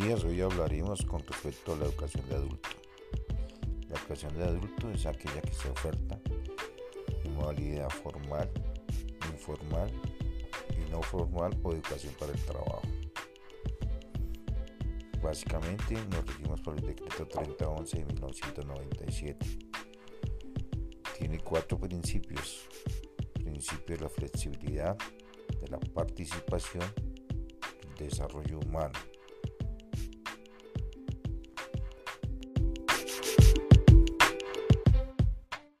días, hoy hablaremos con respecto a la educación de adulto. La educación de adulto es aquella que se oferta en modalidad formal, informal y no formal o educación para el trabajo. Básicamente nos regimos por el decreto 3011 de 1997. Tiene cuatro principios. Principio de la flexibilidad, de la participación, del desarrollo humano.